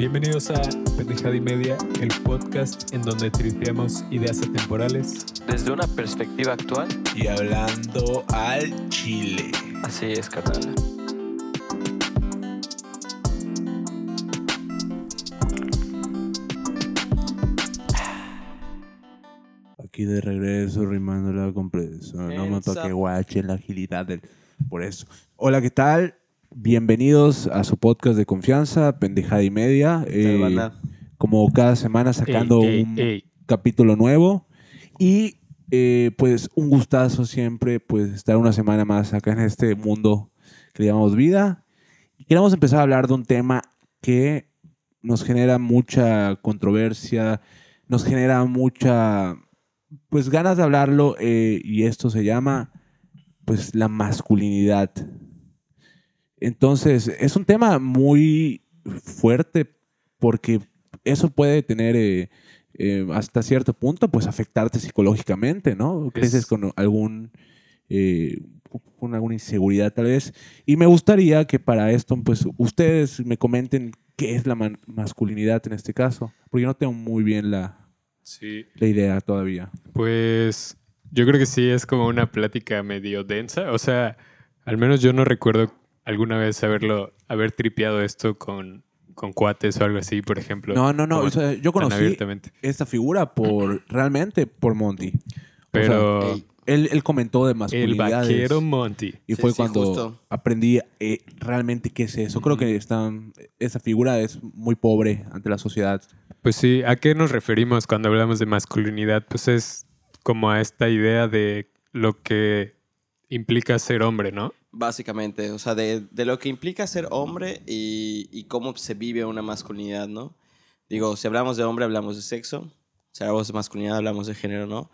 Bienvenidos a Pendejada y Media, el podcast en donde tripeamos ideas atemporales. Desde una perspectiva actual, y hablando al chile. así es, carnal. Aquí de regreso, rimando la compresión. No me toque guache la agilidad del... Por eso. Hola, ¿qué tal? Bienvenidos a su podcast de confianza, Pendejada y Media. Eh, banda? como cada semana sacando Ey, ey, un ey. capítulo nuevo. Y eh, pues un gustazo siempre pues estar una semana más acá en este mundo que llamamos vida. Y queremos empezar a hablar de un tema que nos genera mucha controversia, nos genera mucha pues ganas de hablarlo eh, y esto se llama pues la masculinidad. Entonces es un tema muy fuerte porque eso puede tener eh, eh, hasta cierto punto pues afectarte psicológicamente, ¿no? Creces con algún eh, con alguna inseguridad tal vez. Y me gustaría que para esto pues ustedes me comenten qué es la masculinidad en este caso, porque yo no tengo muy bien la, Sí, la idea todavía. pues yo creo que sí es como una plática medio densa. O sea, al menos yo no recuerdo alguna vez haberlo, haber tripeado esto con, con cuates o algo así, por ejemplo. No, no, no. como o sea, yo conocí esta figura por realmente por Monty. Pero Él, él comentó de el masculinidades. vaquero Monty. Y Sí, fue sí, cuando justo. aprendí eh, realmente qué es eso. Creo que están, esa figura es muy pobre ante la sociedad. Pues sí, ¿a qué nos referimos cuando hablamos de masculinidad? Pues es como a esta idea de lo que implica ser hombre, ¿no? Básicamente, o sea, de, de lo que implica ser hombre y, y cómo se vive una masculinidad, ¿no? Digo, si hablamos de hombre, hablamos de sexo. Si hablamos de masculinidad, hablamos de género, ¿no?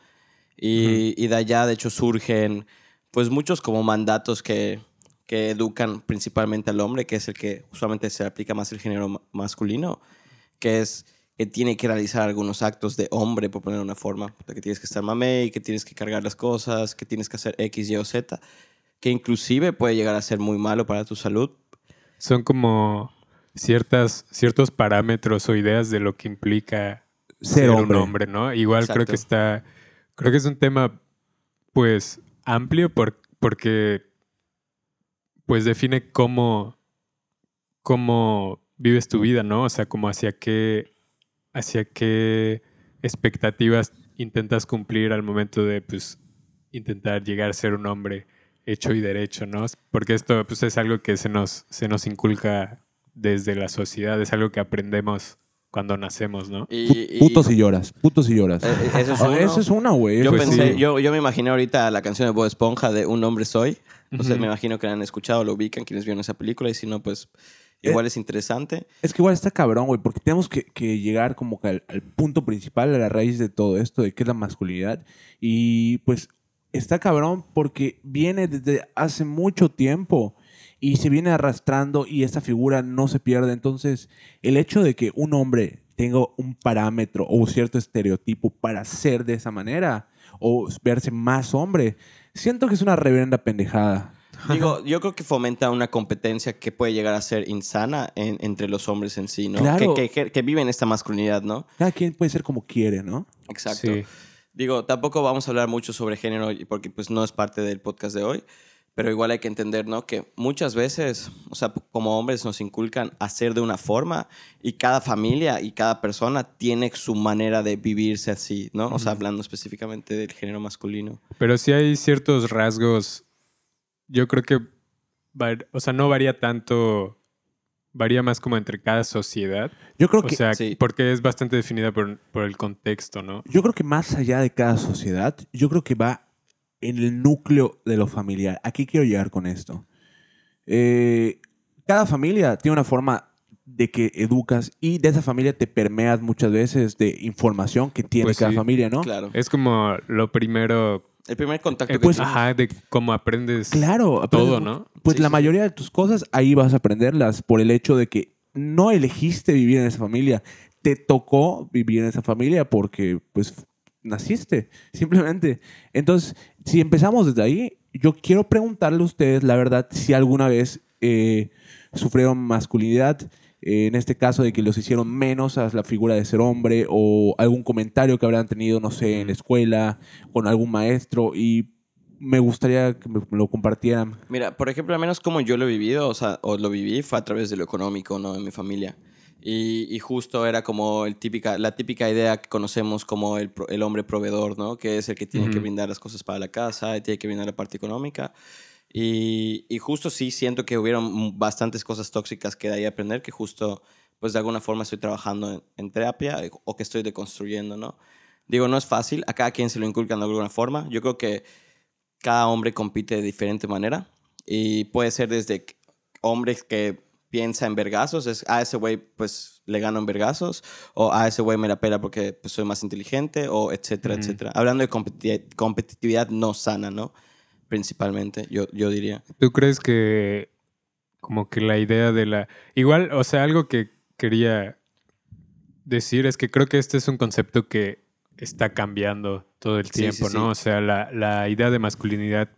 Y, y de allá, de hecho, surgen, pues, muchos como mandatos que, que educan principalmente al hombre, que es el que usualmente se aplica más el género ma- masculino, que es que tiene que realizar algunos actos de hombre, por poner una forma, que tienes que estar mamey, que tienes que cargar las cosas, que tienes que hacer X, Y o Z, que inclusive puede llegar a ser muy malo para tu salud. Son como ciertas, ciertos parámetros o ideas de lo que implica Ser un hombre. hombre, ¿no? Igual creo que está, creo que es un tema, pues, amplio por- porque, pues, define cómo, cómo vives tu vida, ¿no? O sea, como hacia qué, hacia qué expectativas intentas cumplir al momento de, pues, intentar llegar a ser un hombre hecho y derecho, ¿no? Porque esto, pues, es algo que se nos, se nos inculca desde la sociedad, es algo que aprendemos cuando nacemos, ¿no? Y, Pu- y- Putos y lloras. Putos y lloras. Eh, eh, eso es Ah, uno. Eso es una, güey. yo Pues pensé, sí. yo, yo me imaginé ahorita la canción de Bob Esponja de Un hombre soy. Entonces me imagino que la han escuchado, lo ubican quienes vieron esa película y si no, pues Eh, igual es interesante. Es que igual está cabrón, güey, porque tenemos que, que llegar como que al, al punto principal, a la raíz de todo esto, de qué es la masculinidad. Y pues está cabrón porque viene desde hace mucho tiempo y se viene arrastrando y esta figura no se pierde. Entonces, el hecho de que un hombre tenga un parámetro o un cierto estereotipo para ser de esa manera o verse más hombre, siento que es una reverenda pendejada. Digo, yo creo que fomenta una competencia que puede llegar a ser insana en- entre los hombres en sí, ¿no? Claro. Que, que- que viven esta masculinidad, ¿no? Cada quien puede ser como quiere, ¿no? Exacto. Sí. Digo, tampoco vamos a hablar mucho sobre género porque pues no es parte del podcast de hoy, pero igual hay que entender, ¿no? Que muchas veces, o sea, como hombres nos inculcan hacer de una forma y cada familia y cada persona tiene su manera de vivirse así, ¿no? O sea, hablando específicamente del género masculino. Pero sí hay ciertos rasgos. Yo creo que, o sea, no varía tanto, varía más como entre cada sociedad. Yo creo O que sea, sí. porque es bastante definida por, por el contexto, ¿no? Yo creo que más allá de cada sociedad, yo creo que va en el núcleo de lo familiar. Aquí quiero llegar con esto. Eh, cada familia tiene una forma de que educas y de esa familia te permeas muchas veces de información que tiene Pues cada sí. familia, ¿no? Claro. Es como lo primero, El primer contacto eh, que pues, tienes. ajá, de cómo aprendes. Claro, Todo. ¿no? Pues Sí, la sí, mayoría de tus cosas ahí vas a aprenderlas por el hecho de que no elegiste vivir en esa familia. Te tocó vivir en esa familia porque, pues, naciste, simplemente. Entonces, si empezamos desde ahí, yo quiero preguntarle a ustedes, la verdad, si alguna vez eh, sufrieron masculinidad en este caso de que los hicieron menos a la figura de ser hombre o algún comentario que habrán tenido, no sé, en la escuela, con algún maestro y me gustaría que me lo compartieran. Mira, por ejemplo, al menos como yo lo he vivido, o sea, o lo viví, fue a través de lo económico, ¿no? En mi familia. Y, y justo era como el típica, la típica idea que conocemos como el, el hombre proveedor, ¿no? Que es el que tiene que Ujú. brindar las cosas para la casa, tiene que brindar la parte económica. Y, y justo sí siento que hubieron bastantes cosas tóxicas que de ahí aprender, que justo, pues de alguna forma estoy trabajando en, en terapia eh, o que estoy deconstruyendo, ¿no? Digo, no es fácil, a cada quien se lo inculcan de alguna forma. Yo creo que cada hombre compite de diferente manera y puede ser desde hombres que piensa en vergazos, es a ese güey pues le gano en vergazos o a ese güey me la pela porque pues, soy más inteligente o etcétera, Ujú. etcétera. Hablando de competi- competitividad no sana, ¿no? Principalmente, yo, yo diría. ¿Tú crees que como que la idea de la... Igual, o sea, algo que quería decir es que creo que este es un concepto que está cambiando todo el Sí, tiempo, sí, ¿no? O sea, la, la idea de masculinidad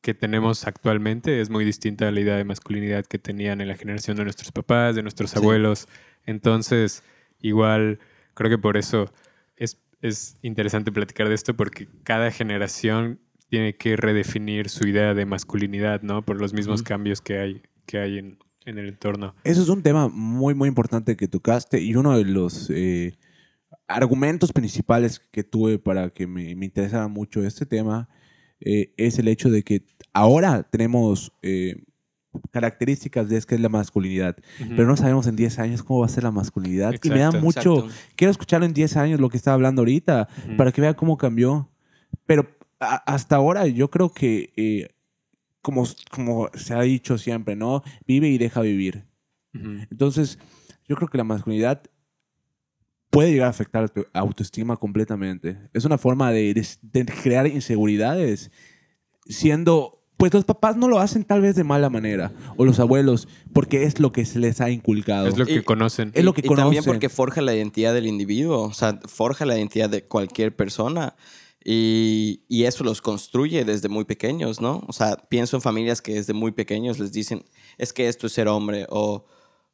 que tenemos actualmente es muy distinta a la idea de masculinidad que tenían en la generación de nuestros papás, de nuestros abuelos. Entonces, igual, creo que por eso es, es interesante platicar de esto porque cada generación tiene que redefinir su idea de masculinidad, ¿no? Por los mismos cambios que hay, que hay en, en el entorno. Eso es un tema muy, muy importante que tocaste y uno de los eh, argumentos principales que tuve para que me, me interesara mucho este tema eh, es el hecho de que ahora tenemos eh, características de es que es la masculinidad, pero no sabemos en 10 años cómo va a ser la masculinidad. Y me da mucho, Exacto. quiero escucharlo en 10 años lo que estaba hablando ahorita, para que vea cómo cambió. Pero a- hasta ahora yo creo que, eh, como, como se ha dicho siempre, ¿no? Vive y deja vivir. Entonces, yo creo que la masculinidad puede llegar a afectar a tu autoestima completamente. Es una forma de, de- de crear inseguridades, siendo... Pues los papás no lo hacen tal vez de mala manera, o los abuelos, porque es lo que se les ha inculcado. Es lo que Y- conocen. Es lo que y también conocen. porque forja la identidad del individuo, o sea, forja la identidad de cualquier persona. Y, y eso los construye desde muy pequeños, ¿no? O sea, pienso en familias que desde muy pequeños les dicen, es que esto es ser hombre, o,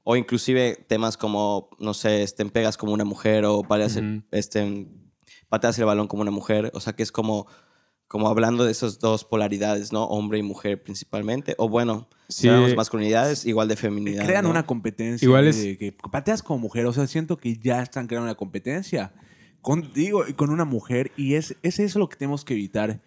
o inclusive temas como, no sé, este, pegas como una mujer, o pateas, este, pateas el balón como una mujer, o sea, que es como, como hablando de esas dos polaridades, ¿no? Hombre y mujer principalmente, o bueno, Sí. si hablamos de masculinidades, igual de feminidad. crean ¿no? una competencia Igual de es- que pateas como mujer. O sea, siento que ya están creando una competencia con, digo, y con una mujer. Y es, es eso lo que tenemos que evitar.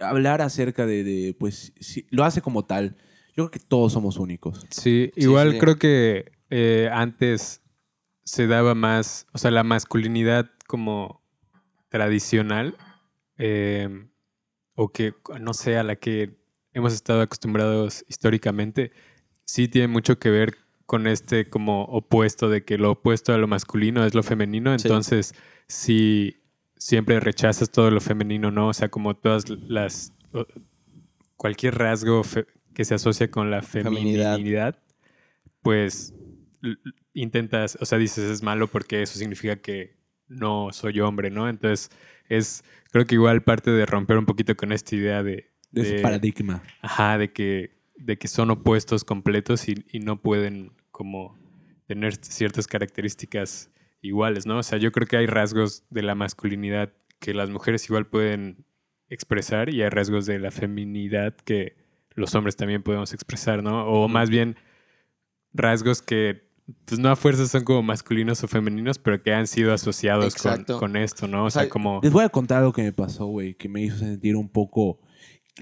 Hablar acerca de, de, pues, si lo hace como tal. Yo creo que todos somos únicos. Sí, Sí, igual sí. creo que eh, antes se daba más, o sea, la masculinidad como tradicional, eh, o que, no sé, a la que hemos estado acostumbrados históricamente, sí tiene mucho que ver con este como opuesto de que lo opuesto a lo masculino es lo femenino, Sí. entonces si siempre rechazas todo lo femenino, ¿no? O sea, como todas las... cualquier rasgo fe- que se asocia con la Feminidad. feminidad, pues intentas, o sea, dices es malo porque eso significa que no soy hombre, ¿no? Entonces es, creo que igual parte de romper un poquito con esta idea de... De ese de- paradigma. Ajá, de que, de que son opuestos completos y, y no pueden como tener ciertas características iguales, ¿no? O sea, yo creo que hay rasgos de la masculinidad que las mujeres igual pueden expresar y hay rasgos de la feminidad que los hombres también podemos expresar, ¿no? O más bien rasgos que pues no a fuerzas son como masculinos o femeninos, pero que han sido asociados con, esto, ¿no? O O sea, sea, como... Les voy a contar algo que me pasó, güey, que me hizo sentir un poco...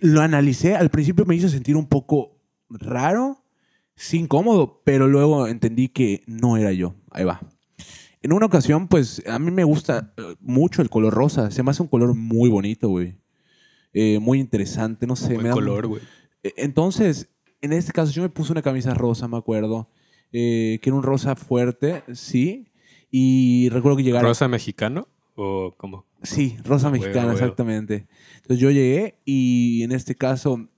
Lo analicé, al principio me hizo sentir un poco raro, sí incómodo, pero luego entendí que no era yo. Ahí va. En una ocasión, pues, a mí me gusta eh, mucho el color rosa. Se me hace un color muy bonito, güey. Eh, muy interesante, no sé. buen me da color, güey. Eh, Entonces, en este caso, yo me puse una camisa rosa, me acuerdo. eh, que era un rosa fuerte, sí. Y recuerdo que llegaron... ¿Rosa mexicano? ¿O como? Sí, rosa Huevo, mexicana, huevo. exactamente. Entonces yo llegué y en este caso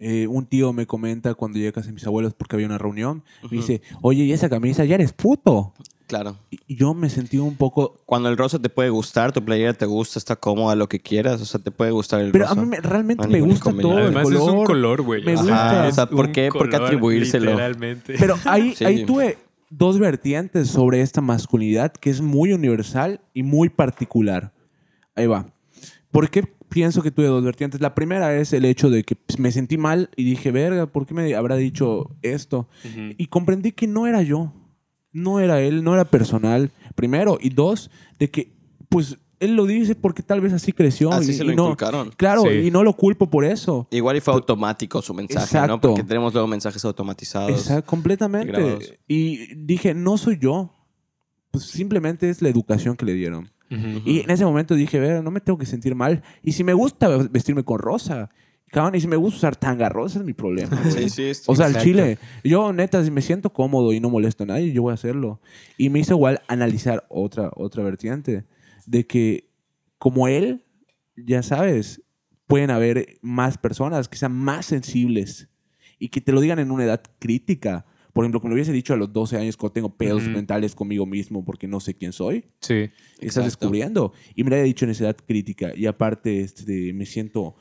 eh, un tío me comenta cuando llegué a casa de mis abuelos porque había una reunión, me Ujú. dice, oye, ¿y esa camisa ya eres puto? Claro. Y yo me sentí un poco... Cuando el rosa te puede gustar, tu playera te gusta, está cómoda, lo que quieras, o sea, te puede gustar el Pero rosa. a mí me- realmente No me gusta todo el Además es un color. color, güey. Me gusta. O sea, ¿por qué? ¿Por qué color, atribuírselo? Literalmente. Pero ahí, Sí. ahí tuve dos vertientes sobre esta masculinidad que es muy universal y muy particular. Ahí va. ¿Por qué pienso que tuve dos vertientes? La primera es el hecho de que pues, me sentí mal y dije, verga, ¿por qué me habrá dicho esto? Ujú. Y comprendí que no era yo. No era él, no era personal. Primero. Y dos, de que, pues, él lo dice porque tal vez así creció. Así y, se lo y no, inculcaron. Claro, Sí. y no lo culpo por eso. Igual y fue automático su mensaje, Exacto. ¿no? Porque tenemos luego mensajes automatizados. Exacto, completamente. grabados. Y dije, no soy yo. Pues simplemente es la educación que le dieron. Ujú. Y en ese momento dije, ver, no me tengo que sentir mal. Y si me gusta vestirme con rosa, cabrón, y si me gusta usar tanga rosa, es mi problema. Sí, sí. O sea, al chile, yo neta, si me siento cómodo y no molesto a nadie, yo voy a hacerlo. Y me hizo igual analizar otra, otra vertiente, de que como él, ya sabes, pueden haber más personas que sean más sensibles y que te lo digan en una edad crítica. Por ejemplo, como lo hubiese dicho a los 12 años cuando tengo pedos Ujú. mentales conmigo mismo porque no sé quién soy, Sí. estás Exacto. descubriendo. Y me lo haya dicho en esa edad crítica y aparte este, me siento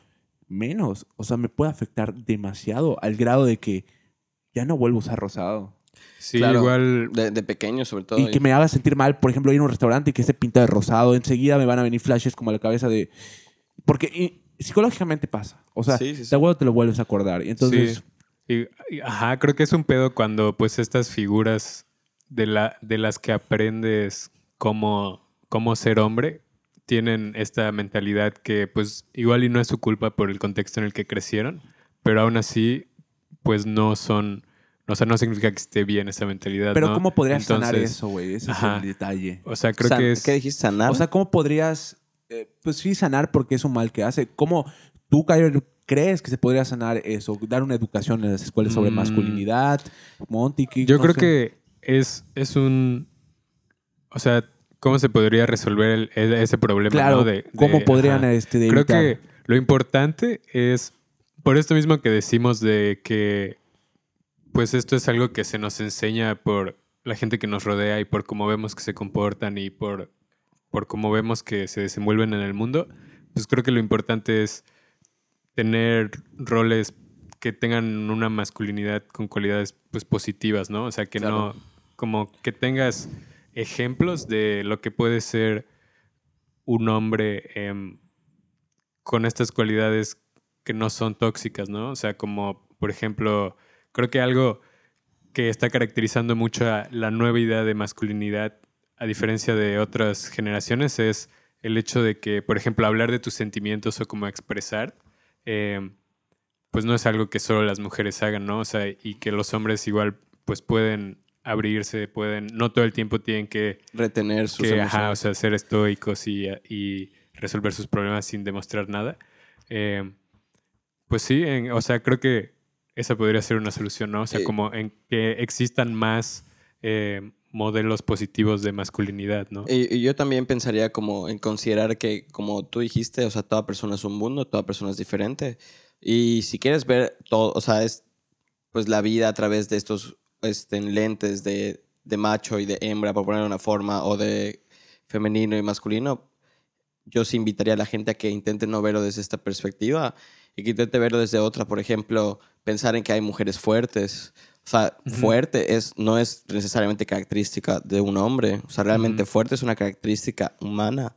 menos. O sea, me puede afectar demasiado al grado de que ya no vuelvo a usar rosado. Sí, Claro, igual. De, de pequeño, sobre todo. Y que me haga sentir mal, por ejemplo, ir a un restaurante y que esté pinta de rosado, enseguida me van a venir flashes como a la cabeza de... Porque y, psicológicamente pasa. O sea, Sí, sí, sí. de acuerdo te lo vuelves a acordar. Y entonces, Sí. Y- y- ajá, creo que es un pedo cuando pues estas figuras de, la, de las que aprendes cómo, cómo ser hombre tienen esta mentalidad que pues igual y no es su culpa por el contexto en el que crecieron, pero aún así pues no son, o sea, no significa que esté bien esa mentalidad. pero ¿no? ¿cómo podrías sanar Entonces, eso, güey? Ese ajá. es el detalle. O sea, creo San- que es... ¿Qué dijiste? ¿Sanar? O sea, ¿cómo podrías, eh, pues sí, sanar porque es un mal que hace? ¿Cómo tú, Kyler, crees que se podría sanar eso? Dar una educación en las escuelas sobre Mm. masculinidad, Monty, ¿qué- Yo no creo sé? que es, es un... O sea, ¿cómo se podría resolver el- e- ese problema? Claro, ¿no? de, ¿cómo podrían ajá. este, de Creo que lo importante es, por esto mismo que decimos de que, pues esto es algo que se nos enseña por la gente que nos rodea y por cómo vemos que se comportan y por, por cómo vemos que se desenvuelven en el mundo, pues creo que lo importante es tener roles que tengan una masculinidad con cualidades pues positivas, ¿no? O sea, que Claro. no, como que tengas ejemplos de lo que puede ser un hombre em, con estas cualidades que no son tóxicas, ¿no? O sea, como por ejemplo, creo que algo que está caracterizando mucho a la nueva idea de masculinidad, a diferencia de otras generaciones, es el hecho de que, por ejemplo, hablar de tus sentimientos o como expresar, em, pues no es algo que solo las mujeres hagan, ¿no? O sea, y que los hombres igual pues pueden abrirse, pueden, no todo el tiempo tienen que Retener sus que, ajá, o emociones. sea, ser estoicos y, y resolver sus problemas sin demostrar nada. Eh, pues sí, en- o sea, creo que esa podría ser una solución, ¿no? O sea, Sí. como en que existan más eh, modelos positivos de masculinidad, ¿no? Y, y yo también pensaría como en considerar que, como tú dijiste, o sea, toda persona es un mundo, toda persona es diferente. Y si quieres ver todo, o sea, es pues la vida a través de estos este, lentes de, de macho y de hembra, por poner una forma, o de femenino y masculino, yo sí invitaría a la gente a que intente no verlo desde esta perspectiva y que intente verlo desde otra. Por ejemplo, pensar en que hay mujeres fuertes. O sea, fuerte es, no es necesariamente característica de un hombre. O sea, realmente fuerte es una característica humana.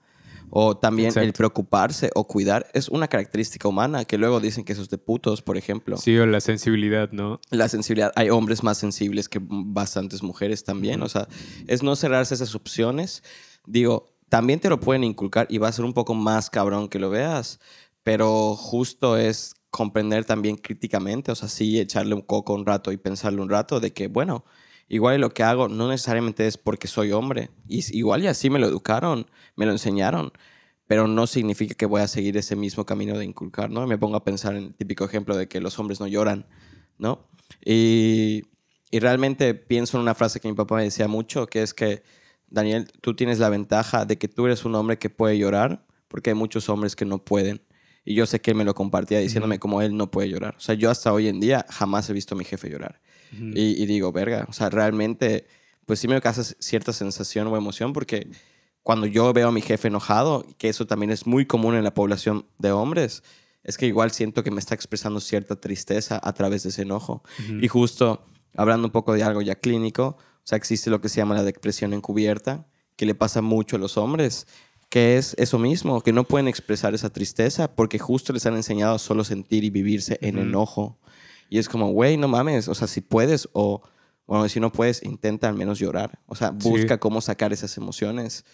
O también el preocuparse o cuidar es una característica humana, que luego dicen que eso es de putos, por ejemplo. Sí, o la sensibilidad, ¿no? La sensibilidad, hay hombres más sensibles que bastantes mujeres también. O sea, es no cerrarse esas opciones. Digo, también te lo pueden inculcar y va a ser un poco más cabrón que lo veas, pero justo es comprender también críticamente, o sea, sí echarle un coco un rato y pensarle un rato de que, bueno, igual lo que hago no necesariamente es porque soy hombre. Igual y así me lo educaron, me lo enseñaron, pero no significa que voy a seguir ese mismo camino de inculcar, ¿no? Me pongo a pensar en el típico ejemplo de que los hombres no lloran, ¿no? Y, y realmente pienso en una frase que mi papá me decía mucho, que es que, Daniel, tú tienes la ventaja de que tú eres un hombre que puede llorar, porque hay muchos hombres que no pueden. Y yo sé que él me lo compartía diciéndome Ujú. como él no puede llorar. O sea, yo hasta hoy en día jamás he visto a mi jefe llorar. Y digo, verga, o sea, realmente pues sí me causa cierta sensación o emoción porque cuando yo veo a mi jefe enojado, que eso también es muy común en la población de hombres, es que igual siento que me está expresando cierta tristeza a través de ese enojo. Y justo hablando un poco de algo ya clínico, o sea, existe lo que se llama la depresión encubierta, que le pasa mucho a los hombres, que es eso mismo, que no pueden expresar esa tristeza porque justo les han enseñado a solo sentir y vivirse en Ujú. enojo. Y es como, güey, no mames, o sea, si puedes o, bueno, si no puedes, intenta al menos llorar. O sea, Sí. busca cómo sacar esas emociones.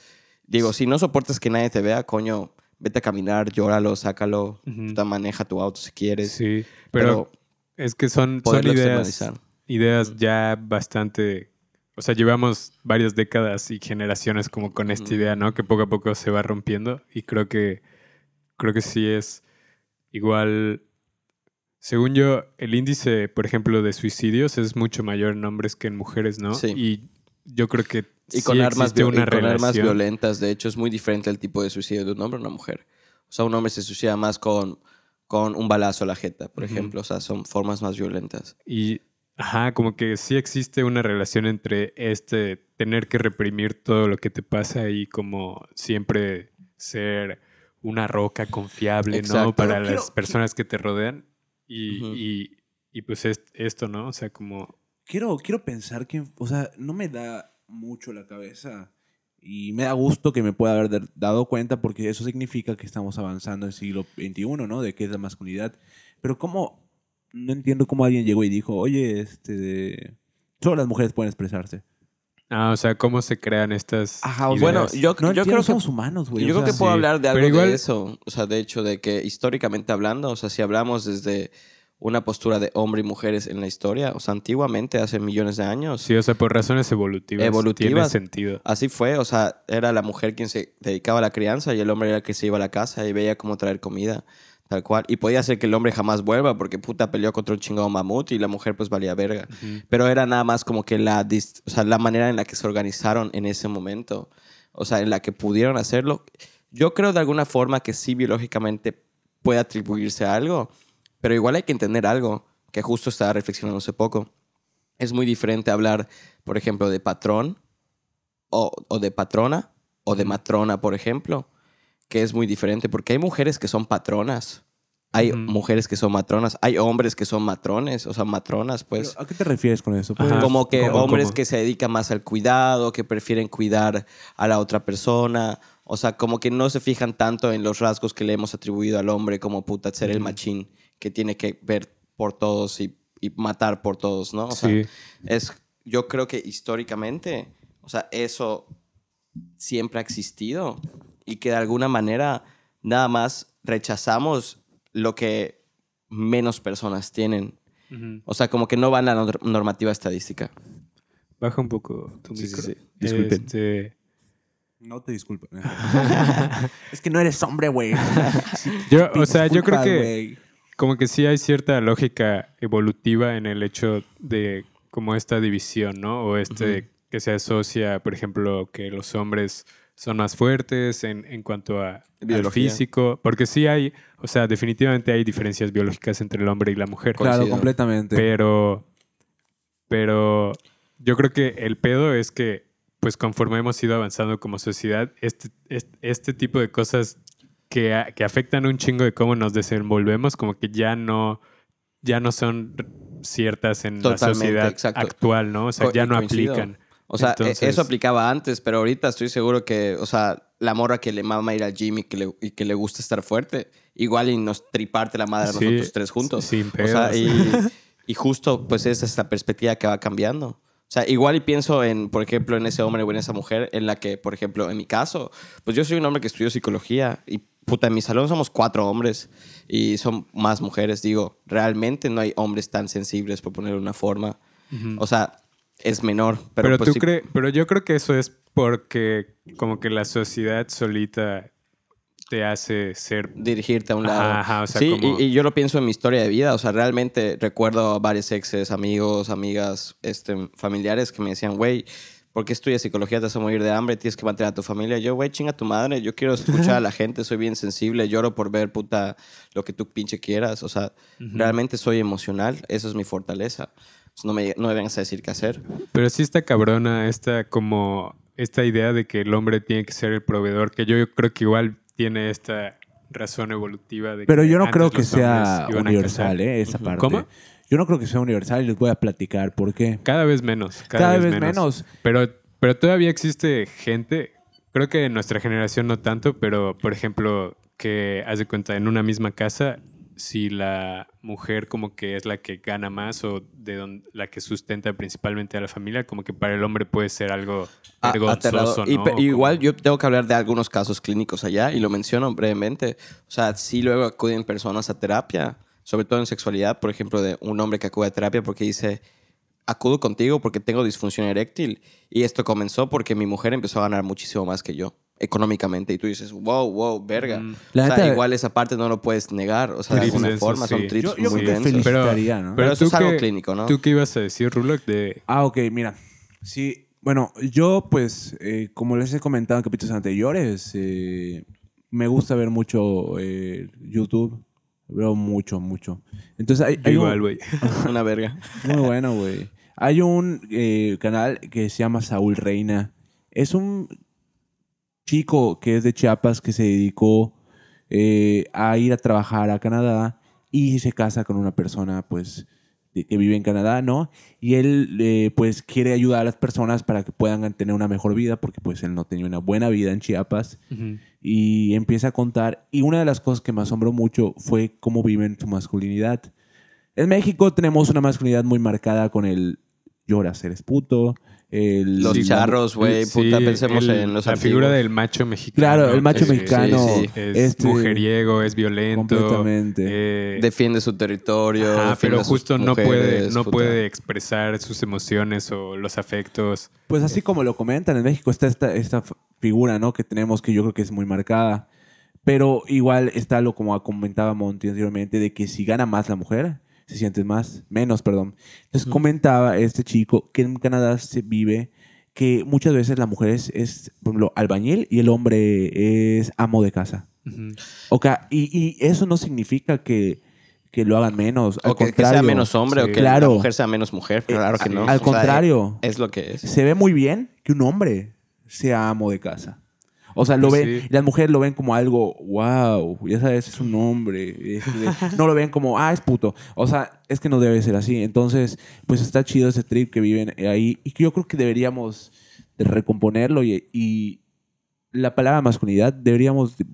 Digo, si no soportas que nadie te vea, coño, vete a caminar, llóralo, sácalo, Ujú. puta, maneja tu auto si quieres. Sí, pero, es que son, son ideas, ideas ya bastante... O sea, llevamos varias décadas y generaciones como con esta idea, ¿no? Que poco a poco se va rompiendo y creo que, creo que sí es igual... Según yo, el índice, por ejemplo, de suicidios es mucho mayor en hombres que en mujeres, ¿no? Sí. Y yo creo que Y sí con, armas, una y con armas violentas, de hecho, es muy diferente el tipo de suicidio de un hombre o una mujer. O sea, un hombre se suicida más con, con un balazo a la jeta, por ejemplo. O sea, son formas más violentas. Y, ajá, como que sí existe una relación entre este tener que reprimir todo lo que te pasa y como siempre ser una roca confiable, Exacto. ¿no? Para Pero las quiero- personas que te rodean. Y, Ujú. y, y pues es- esto, ¿no? O sea, como... Quiero, quiero pensar que, o sea, no me da mucho la cabeza y me da gusto que me pueda haber dado cuenta porque eso significa que estamos avanzando en el siglo XXI, ¿no? De qué es la masculinidad. Pero cómo, no entiendo cómo alguien llegó y dijo, oye, este, solo las mujeres pueden expresarse. Ah, o sea, cómo se crean estas... Ajá, o ideas. sea, Bueno, yo, No yo creo que somos humanos, güey. Yo o creo que puedo sí. hablar de algo igual- de eso. O sea, de hecho, de que históricamente hablando, o sea, si hablamos desde una postura de hombre y mujeres en la historia, o sea, antiguamente, hace millones de años, Sí, o sea, por razones evolutivas. Evolutivas. Tiene sentido. así fue. O sea, era la mujer quien se dedicaba a la crianza y el hombre era el que se iba a la casa y veía cómo traer comida, tal cual. Y podía ser que el hombre jamás vuelva porque puta peleó contra un chingado mamut y la mujer pues valía verga. Ujú. Pero era nada más como que la, o sea, la manera en la que se organizaron en ese momento, o sea, en la que pudieron hacerlo. Yo creo de alguna forma que sí biológicamente puede atribuirse a algo, pero igual hay que entender algo que justo estaba reflexionando hace poco. Es muy diferente hablar, por ejemplo, de patrón o, o de patrona o de matrona, por ejemplo, que es muy diferente porque hay mujeres que son patronas. Hay mujeres que son matronas, hay hombres que son matrones, o sea, matronas, pues. ¿A qué te refieres con eso? Pues, Como que ¿Cómo, hombres cómo? que se dedican más al cuidado, que prefieren cuidar a la otra persona. O sea, como que no se fijan tanto en los rasgos que le hemos atribuido al hombre, como puta, ser el machín que tiene que ver por todos y, y matar por todos, ¿no? O sea, sí. es, yo creo que históricamente, o sea, eso siempre ha existido y que de alguna manera nada más rechazamos lo que menos personas tienen. O sea, como que no van a la nor- normativa estadística. Baja un poco tu Sí, sí, micro. sí. Disculpen. Este, No te disculpo. es que no eres hombre, güey. yo, o sea, yo creo que como que sí hay cierta lógica evolutiva en el hecho de como esta división, ¿no? O este que se asocia, por ejemplo, que los hombres son más fuertes en, en cuanto a, al Biología. físico, porque sí hay, o sea, definitivamente hay diferencias biológicas entre el hombre y la mujer, Claro, Coincido. completamente. pero, pero yo creo que el pedo es que, pues conforme hemos ido avanzando como sociedad, este, este, este tipo de cosas que, a- que afectan un chingo de cómo nos desenvolvemos, como que ya no, ya no son ciertas en la sociedad exacto. actual, ¿no? O sea, Co- ya no coincido. aplican. O sea, e- Entonces- eso aplicaba antes, pero ahorita estoy seguro que, o sea, la morra que le mama ir al gym y que le, y que le gusta estar fuerte, igual y nos triparte la madre a Sí, nosotros tres juntos. sin O sea, pedos. y, y justo, pues, esa es la perspectiva que va cambiando. O sea, igual y pienso en, por ejemplo, en ese hombre o en esa mujer, en la que, por ejemplo, en mi caso, pues yo soy un hombre que estudió psicología y, puta, en mi salón somos cuatro hombres y son más mujeres. Digo, realmente no hay hombres tan sensibles, por ponerlo de una forma. Ujú. O sea, es menor. Pero, Pero, pues, tú sí- pero yo creo que eso es porque como que la sociedad solita te hace ser dirigirte a un Ajá, lado. ajá, o sea, sí, como- y, y yo lo pienso en mi historia de vida. O sea, realmente recuerdo a varios exes, amigos, amigas, este, familiares que me decían, güey, ¿por qué estudias psicología? Te vas a morir de hambre, tienes que mantener a tu familia. Yo, güey, chinga tu madre. Yo quiero escuchar a la gente, soy bien sensible, lloro por ver, puta, lo que tú pinche quieras. O sea, realmente soy emocional. Eso es mi fortaleza. No me, no me vengas a decir qué hacer. Pero sí está cabrona esta como esta idea de que el hombre tiene que ser el proveedor, que yo creo que igual tiene esta razón evolutiva de Pero que yo no creo que sea universal. ¿eh? Esa parte. ¿Cómo? Yo no creo que sea universal y les voy a platicar por qué. Cada vez menos. Cada, Cada, vez, vez menos. Pero, pero todavía existe gente, creo que en nuestra generación no tanto, pero por ejemplo, que haz de cuenta, en una misma casa, si la mujer como que es la que gana más o de don- la que sustenta principalmente a la familia, como que para el hombre puede ser algo A- vergonzoso. Y ¿no? Como- igual yo tengo que hablar de algunos casos clínicos allá y lo menciono brevemente. O sea, sí luego acuden personas a terapia, sobre todo en sexualidad, por ejemplo, de un hombre que acude a terapia porque dice, acudo contigo porque tengo disfunción eréctil y esto comenzó porque mi mujer empezó a ganar muchísimo más que yo económicamente y tú dices, wow, wow, verga. Mm. La o sea, neta- igual esa parte no lo puedes negar, o sea, de alguna densos, forma son trips Yo, yo muy densos. Pero, ¿no? Pero eso es algo clínico, ¿no? ¿Tú qué ibas a decir, Rulock? De... Ah, ok, mira. Sí, bueno, yo pues, eh, como les he comentado en capítulos anteriores, eh, me gusta ver mucho eh, YouTube. Veo mucho, mucho. Entonces hay, hay un- Igual, güey. Una verga. Muy bueno, güey. Hay un eh, canal que se llama Saúl Reina. Es un chico que es de Chiapas que se dedicó eh, a ir a trabajar a Canadá y se casa con una persona, pues, que vive en Canadá, ¿no? Y él, eh, pues, quiere ayudar a las personas para que puedan tener una mejor vida, porque, pues, él no tenía una buena vida en Chiapas y empieza a contar. Y una de las cosas que me asombró mucho fue cómo viven su masculinidad. En México tenemos una masculinidad muy marcada con el lloras, eres puto. El, Los Sí, charros, güey, Sí, puta, pensemos el- en los La antiguos. figura del macho mexicano. Claro, el macho mexicano, sí, Es este, mujeriego, es violento. completamente. eh, Defiende su territorio. defiende pero justo no puede, no puta. puede expresar sus emociones o los afectos. Pues así como lo comentan, en México está esta, esta figura, ¿no? Que tenemos que yo creo que es muy marcada. Pero igual está lo como comentaba Monty anteriormente, de que si gana más la mujer, se siente más, menos, perdón. Entonces Ujú. comentaba este chico que en Canadá se vive que muchas veces la mujer es, es por ejemplo, albañil y el hombre es amo de casa. Ujú. Ok, y, y eso no significa que, que lo hagan menos. Al O que, que contrario, sea menos hombre Sí. o que Claro. la mujer sea menos mujer. Claro que Eh, no. Al O sea, contrario, es lo que es. se ve muy bien que un hombre sea amo de casa. O sea, lo Pues ven, sí. y las mujeres lo ven como algo, wow, ya sabes, es un hombre. no lo ven como, ah, es puto. O sea, es que no debe ser así. Entonces, pues está chido ese trip que viven ahí y que yo creo que deberíamos de recomponerlo y, y la palabra masculinidad deberíamos de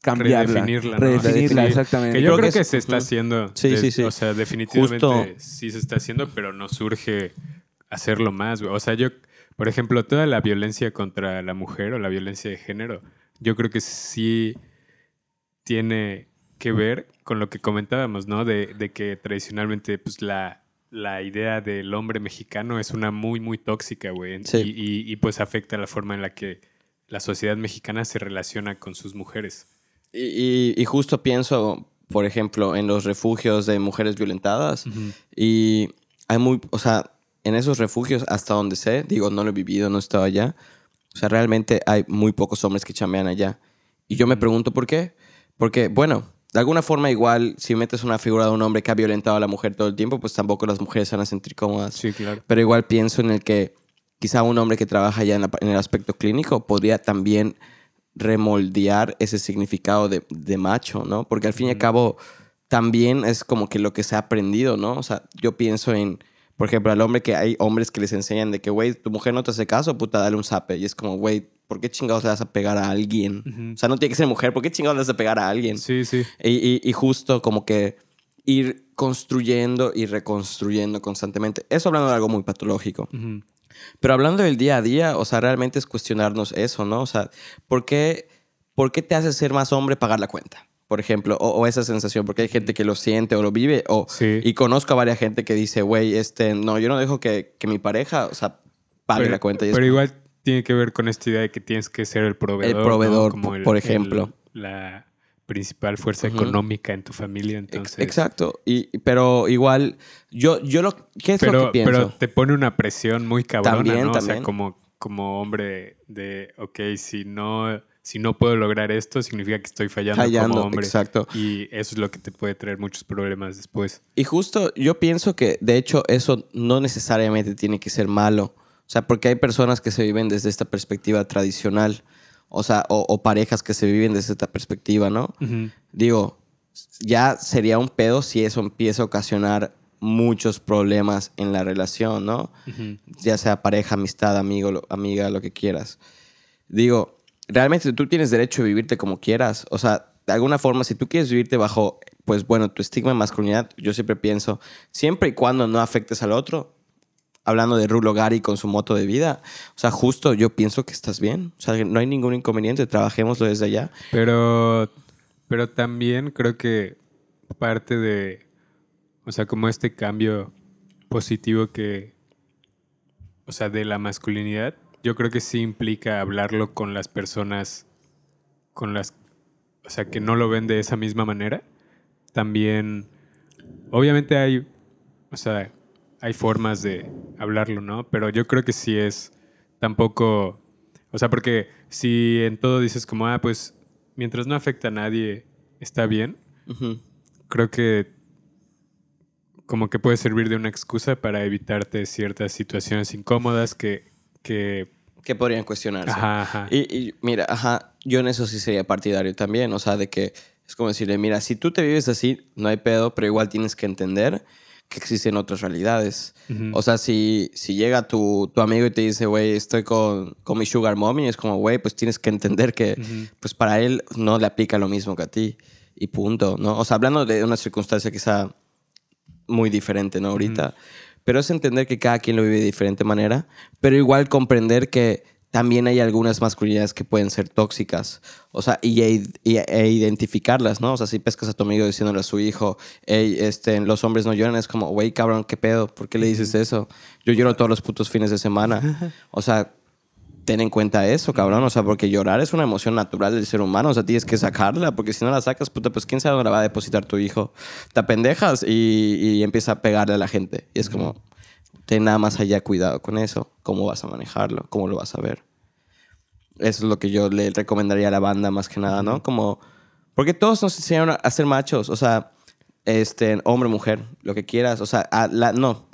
cambiarla. Redefinirla, ¿no? Redefinirla, Redefinir. exactamente. Que yo Creo creo que que, es- se está haciendo. Sí, sí, sí. O sea, definitivamente Justo- sí se está haciendo, pero no surge hacerlo más. güey. O sea, yo, por ejemplo, toda la violencia contra la mujer o la violencia de género, yo creo que sí tiene que ver con lo que comentábamos, ¿no? De, de que tradicionalmente, pues, la, la idea del hombre mexicano es una muy, muy tóxica, güey. Sí. Y, y- y, pues afecta la forma en la que la sociedad mexicana se relaciona con sus mujeres. Y, y- y justo pienso, por ejemplo, en los refugios de mujeres violentadas. Y hay muy, o sea, en esos refugios, hasta donde sé, digo, no lo he vivido, no he estado allá. O sea, realmente hay muy pocos hombres que chambean allá. Y yo me pregunto por qué. Porque, bueno, de alguna forma igual, si metes una figura de un hombre que ha violentado a la mujer todo el tiempo, pues tampoco las mujeres se van a sentir cómodas. Sí, claro. Pero igual pienso en el que quizá un hombre que trabaja ya en, la- en el aspecto clínico podría también remoldear ese significado de, de macho, ¿no? Porque al fin y al cabo también es como que lo que se ha aprendido, ¿no? O sea, yo pienso en, por ejemplo, al hombre que hay hombres que les enseñan de que, güey, tu mujer no te hace caso, puta, dale un zape. Y es como, güey, ¿por qué chingados le vas a pegar a alguien? O sea, no tiene que ser mujer, ¿por qué chingados le vas a pegar a alguien? Sí, sí. Y, y- y justo como que ir construyendo y reconstruyendo constantemente. Eso hablando de algo muy patológico. Pero hablando del día a día, o sea, realmente es cuestionarnos eso, ¿no? O sea, ¿por qué, por qué te hace ser más hombre pagar la cuenta? Por ejemplo, o, o esa sensación, porque hay gente que lo siente o lo vive, o, Sí. y conozco a varias gente que dice, güey, este, no, yo no dejo que, que mi pareja, o sea, pague pero, la cuenta. Y pero igual tiene que ver con esta idea de que tienes que ser el proveedor. ¿no? proveedor, Como por- el- por el- ejemplo. la principal fuerza económica en tu familia. Entonces, Exacto. Y, pero igual, yo, yo lo, ¿qué es lo que pienso? pero te pone una presión muy cabrona, También, ¿no? O también. sea, como, como hombre de, ok, si no, si no puedo lograr esto, significa que estoy fallando, Fallando, como hombre. exacto. Y eso es lo que te puede traer muchos problemas después. Y justo yo pienso que, de hecho, eso no necesariamente tiene que ser malo. O sea, porque hay personas que se viven desde esta perspectiva tradicional. O sea, o, o parejas que se viven desde esta perspectiva, ¿no? Digo, ya sería un pedo si eso empieza a ocasionar muchos problemas en la relación, ¿no? Ujú. Ya sea pareja, amistad, amigo, lo- amiga, lo que quieras. Digo, realmente tú tienes derecho a vivirte como quieras. O sea, de alguna forma, si tú quieres vivirte bajo, pues bueno, tu estigma de masculinidad, yo siempre pienso, siempre y cuando no afectes al otro, hablando de Rulo Gari con su moto de vida, o sea, justo yo pienso que estás bien. O sea, no hay ningún inconveniente, trabajémoslo desde allá. Pero, pero también creo que parte de, o sea, como este cambio positivo que, o sea, de la masculinidad, yo creo que sí implica hablarlo con las personas, con las, o sea, que no lo ven de esa misma manera. También, obviamente hay, o sea, hay formas de hablarlo, ¿no? Pero yo creo que sí es tampoco, o sea, porque si en todo dices como, ah, pues mientras no afecta a nadie, está bien, creo que como que puede servir de una excusa para evitarte ciertas situaciones incómodas que, que Que podrían cuestionarse. ajá, ajá. Y, y mira, ajá, yo en eso sí sería partidario también, o sea, de que es como decirle, mira, si tú te vives así, no hay pedo, pero igual tienes que entender que existen otras realidades. Ujú. O sea, si, si llega tu, tu amigo y te dice, güey, estoy con, con mi sugar mommy, es como, güey, pues tienes que entender que, Ujú. pues para él no le aplica lo mismo que a ti. Y punto, ¿no? O sea, hablando de una circunstancia quizá muy diferente, ¿no? Ahorita. Pero es entender que cada quien lo vive de diferente manera, pero igual comprender que también hay algunas masculinidades que pueden ser tóxicas. O sea, y, e, y- e identificarlas, ¿no? O sea, si pescas a tu amigo diciéndole a su hijo, hey, este, los hombres no lloran, es como, güey, cabrón, ¿qué pedo? ¿Por qué le dices eso? Yo lloro todos los putos fines de semana. O sea, ten en cuenta eso, cabrón. O sea, porque llorar es una emoción natural del ser humano. O sea, tienes que sacarla, porque si no la sacas, puta, pues quién sabe dónde la va a depositar tu hijo. Te apendejas y, y empieza a pegarle a la gente. Y es como, ten nada más allá cuidado con eso. ¿Cómo vas a manejarlo? ¿Cómo lo vas a ver? Eso es lo que yo le recomendaría a la banda más que nada, ¿no? Como, porque todos nos enseñaron a- ser machos. O sea, este, hombre, mujer, lo que quieras. O sea, a la, no.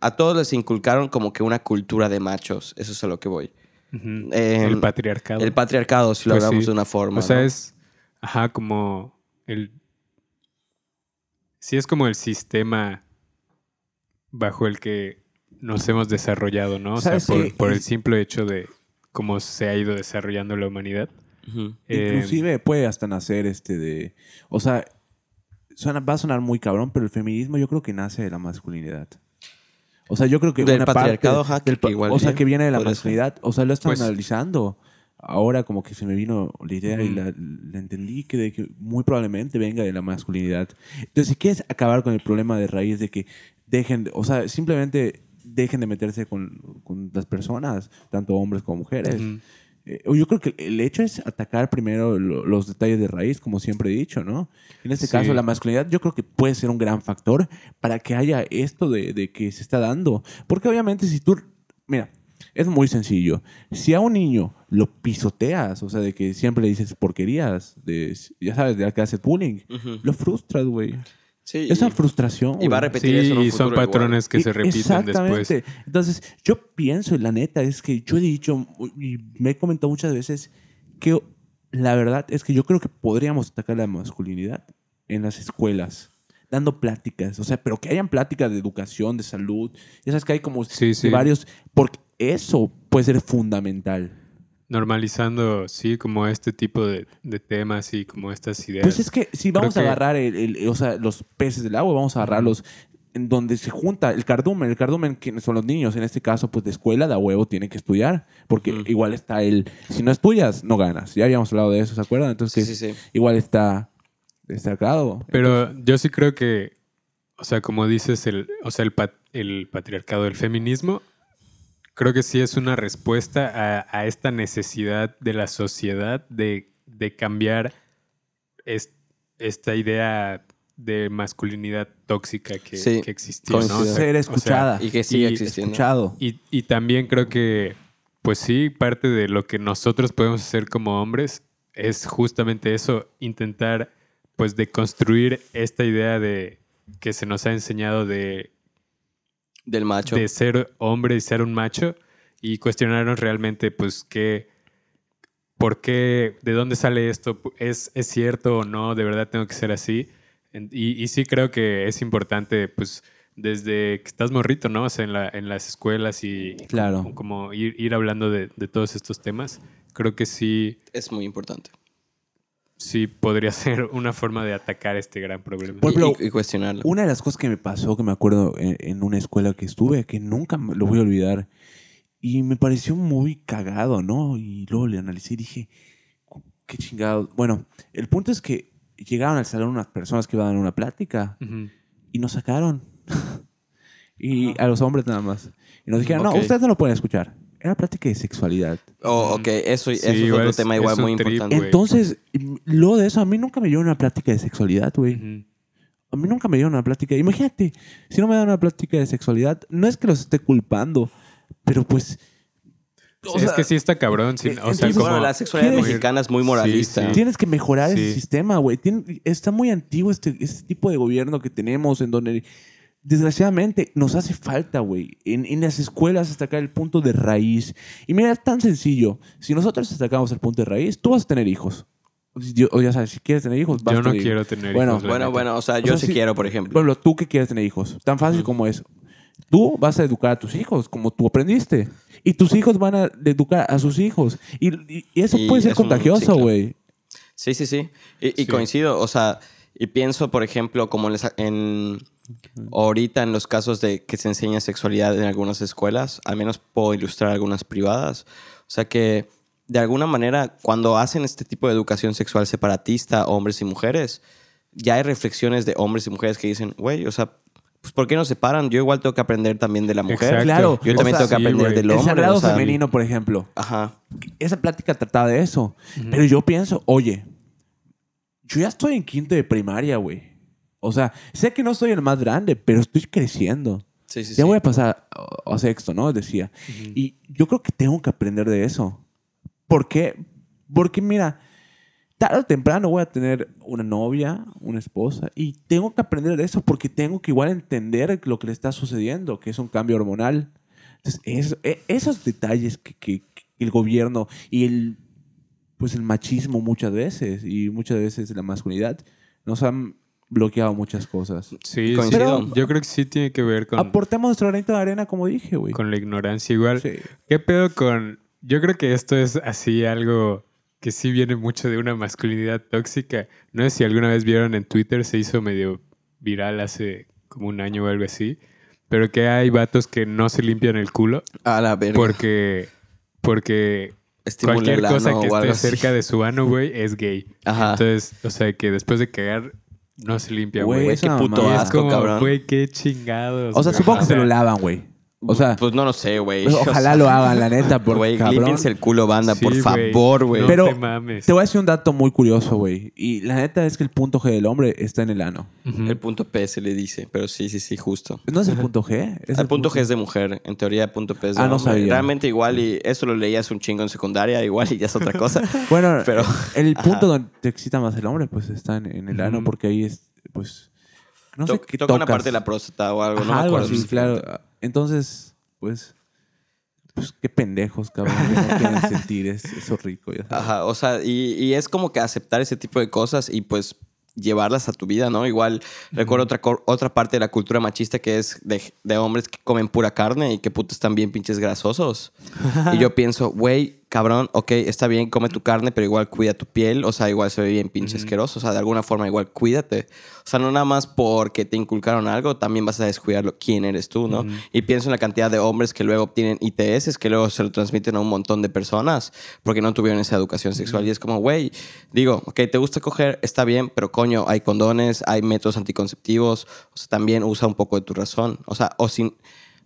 A todos les inculcaron como que una cultura de machos. Eso es a lo que voy. Eh, el patriarcado. El patriarcado, si lo Pues hablamos sí. de una forma. O sea, ¿no? es, ajá, como el... Sí, es como el sistema bajo el que nos hemos desarrollado, ¿no? O sea, ¿Sabes por, el simple hecho de cómo se ha ido desarrollando la humanidad. Eh, Inclusive puede hasta nacer este de... O sea, suena, va a sonar muy cabrón, pero el feminismo yo creo que nace de la masculinidad. O sea, yo creo que Del una patriarcado, parte del igual o sea, que viene de la masculinidad. O sea, lo están Pues- analizando. Ahora como que se me vino la idea y la, la entendí que, de que muy probablemente venga de la masculinidad. Entonces, si quieres acabar con el problema de raíz de que dejen, de- o sea, simplemente dejen de meterse con, con las personas, tanto hombres como mujeres. Eh, yo creo que el hecho es atacar primero lo- los detalles de raíz, como siempre he dicho, ¿no? En este Sí. caso, la masculinidad yo creo que puede ser un gran factor para que haya esto de, de que se está dando. Porque obviamente si tú, mira, es muy sencillo. Si a un niño lo pisoteas, o sea, de que siempre le dices porquerías, de, ya sabes, de que hace bullying, Ujú. lo frustras, güey. Sí, Esa y- frustración. y va a repetir Sí, eso en un y son futuro igual. patrones que Y- se repiten Exactamente. después. Entonces, yo pienso, y la neta, es que yo he dicho, y me he comentado muchas veces, que la verdad es que yo creo que podríamos atacar la masculinidad en las escuelas, dando pláticas, o sea, pero que hayan pláticas de educación, de salud, ya sabes que hay como Sí, sí. varios, porque eso puede ser fundamental. Normalizando, sí, como este tipo de, de temas y como estas ideas. Pues es que si Creo vamos a que- agarrar el, el- o sea, los peces del agua, vamos a agarrarlos en donde se junta el cardumen. El cardumen, quienes son los niños, en este caso, pues de escuela, de huevo, tienen que estudiar. Porque igual está el, si no estudias, no ganas. Ya habíamos hablado de eso, ¿se acuerdan? Entonces, Sí, sí, sí. igual está destacado. Pero yo sí creo que, o sea, como dices, el, o sea, el, pat- el patriarcado, el feminismo, creo que sí es una respuesta a, a esta necesidad de la sociedad de, de cambiar es- esta idea de masculinidad tóxica que, Sí, que existió, ¿no? Ser o sea, escuchada. Y que sigue y existiendo. Escuchado. y, y también creo que, pues sí, parte de lo que nosotros podemos hacer como hombres es justamente eso, intentar pues de construir esta idea de que se nos ha enseñado de, Del macho. de ser hombre y ser un macho y cuestionarnos realmente pues qué, por qué, de dónde sale esto, es, es cierto o no, de verdad tengo que ser así. Y, y sí creo que es importante pues desde que estás morrito, ¿no? O sea, en, la- en las escuelas y Claro. como, como ir, ir hablando de, de todos estos temas, creo que sí, Es muy importante. Sí podría ser una forma de atacar este gran problema. Por Y- ejemplo, y, y cuestionarlo. Una de las cosas que me pasó, que me acuerdo en, en una escuela que estuve, que nunca me lo voy a olvidar, y me pareció muy cagado, ¿no? Y luego le analicé y dije, qué chingado. Bueno, el punto es que llegaron al salón unas personas que iban a dar una plática y nos sacaron. y a los hombres nada más. Y nos dijeron, no, ustedes no lo pueden escuchar. Era plática de sexualidad. Oh, ok, eso, Sí, eso es otro es- tema igual muy trip, importante. Entonces, luego de eso, a mí nunca me dieron una plática de sexualidad, güey. A mí nunca me dieron una plática. Imagínate, si no me dan una plática de sexualidad, no es que los esté culpando, pero pues. o Sí, es sea, que sí está cabrón. o sea, como, bueno, la sexualidad ¿quieres- mexicana es muy moralista. Sí, sí. Tienes que mejorar ese Sí. sistema, güey. Está muy antiguo este, este tipo de gobierno que tenemos, en donde desgraciadamente nos hace falta, güey. En, en las escuelas atacar el punto de raíz. Y mira, es tan sencillo. Si nosotros atacamos el punto de raíz, tú vas a tener hijos. O si- O ya sabes, si quieres tener hijos, vas yo a no tener quiero hijos. tener Bueno, hijos. Bueno, neta. bueno, o sea, O yo sea, sí sí- quiero, por ejemplo. Por ejemplo, tú que quieres tener hijos, tan fácil como es. Tú vas a educar a tus hijos como tú aprendiste. Y tus hijos van a educar a sus hijos. Y, y- y eso Y puede ser contagioso, güey. Sí, sí, sí. Y, y Sí. coincido, o sea, y pienso, por ejemplo, como en, ahorita en los casos de que se enseña sexualidad en algunas escuelas, al menos puedo ilustrar algunas privadas. O sea que de alguna manera, cuando hacen este tipo de educación sexual separatista, hombres y mujeres, ya hay reflexiones de hombres y mujeres que dicen, güey, o sea, pues ¿por qué nos separan? Yo igual tengo que aprender también de la mujer. Exacto. Claro, Yo o también sea, tengo que sí, aprender güey. del El hombre. sagrado o sea, femenino, por ejemplo. Ajá. Esa plática trataba de eso. Pero yo pienso, oye, yo ya estoy en quinto de primaria, güey. O sea, sé que no soy el más grande, pero estoy creciendo. Sí, sí, ya sí. voy a pasar a, a sexto, ¿no? Decía. Ujú. Y yo creo que tengo que aprender de eso. ¿Por qué? Porque mira, tarde o temprano voy a tener una novia, una esposa, y tengo que aprender de eso porque tengo que igual entender lo que le está sucediendo, que es un cambio hormonal. Entonces, eso- e- esos detalles que, que- que el gobierno y el, pues el machismo muchas veces, y muchas veces la masculinidad, nos han bloqueado muchas cosas. Sí, yo creo que sí tiene que ver con, Aportemos nuestro granito de arena, como dije, güey. con la ignorancia igual. Sí. ¿Qué pedo con...? Yo creo que esto es así algo que sí viene mucho de una masculinidad tóxica. No sé si alguna vez vieron en Twitter, se hizo medio viral hace como un año o algo así, pero que hay vatos que no se limpian el culo A la verga. porque, porque Cualquier el cosa que o algo esté así. cerca de su ano, güey, es gay. Ajá. Entonces, o sea, que después de cagar, no se limpia, Güey, güey. Qué puto asco, como, cabrón. güey, qué chingados. O sea, supongo que se lo lavan, güey. O sea, Pues no lo sé, güey. pues, O ojalá sea, lo hagan, la neta, porque Güey, límpiense el culo, banda, por sí, favor, güey. No Pero- te mames. Te voy a decir un dato muy curioso, güey. Y la neta es que el punto G del hombre está en el ano. El punto P se le dice, pero sí, sí, sí, justo. ¿No es el punto G? Es el punto G es de mujer, en teoría el punto P es de Ah, no hombre. sabía. Realmente igual, y eso lo leías un chingo en secundaria, igual y ya es otra cosa. Bueno, Pero- el Ajá. punto donde te excita más el hombre, pues está en, en el ano, porque ahí es, pues... No sé qué toca una parte de la próstata o algo, no Ajá, me algo acuerdo. así, claro. Entonces, pues... Pues qué pendejos, cabrón. que no quieren sentir es- eso rico, ya sabes. Ajá, o sea, y, y es como que aceptar ese tipo de cosas y pues llevarlas a tu vida, ¿no? Igual recuerdo otra, otra parte de la cultura machista que es de, de hombres que comen pura carne y que puto están bien pinches grasosos. y yo pienso, güey, cabrón, ok, está bien, come tu carne, pero igual cuida tu piel, o sea, igual se ve bien pinche asqueroso, o sea, de alguna forma igual cuídate. O sea, no nada más porque te inculcaron algo, también vas a descuidar lo- quién eres tú, ¿no? Y pienso en la cantidad de hombres que luego obtienen ITS, que luego se lo transmiten a un montón de personas porque no tuvieron esa educación sexual. Y es como, güey, digo, ok, te gusta coger, está bien, pero coño, hay condones, hay métodos anticonceptivos, o sea, también usa un poco de tu razón. O sea, o sin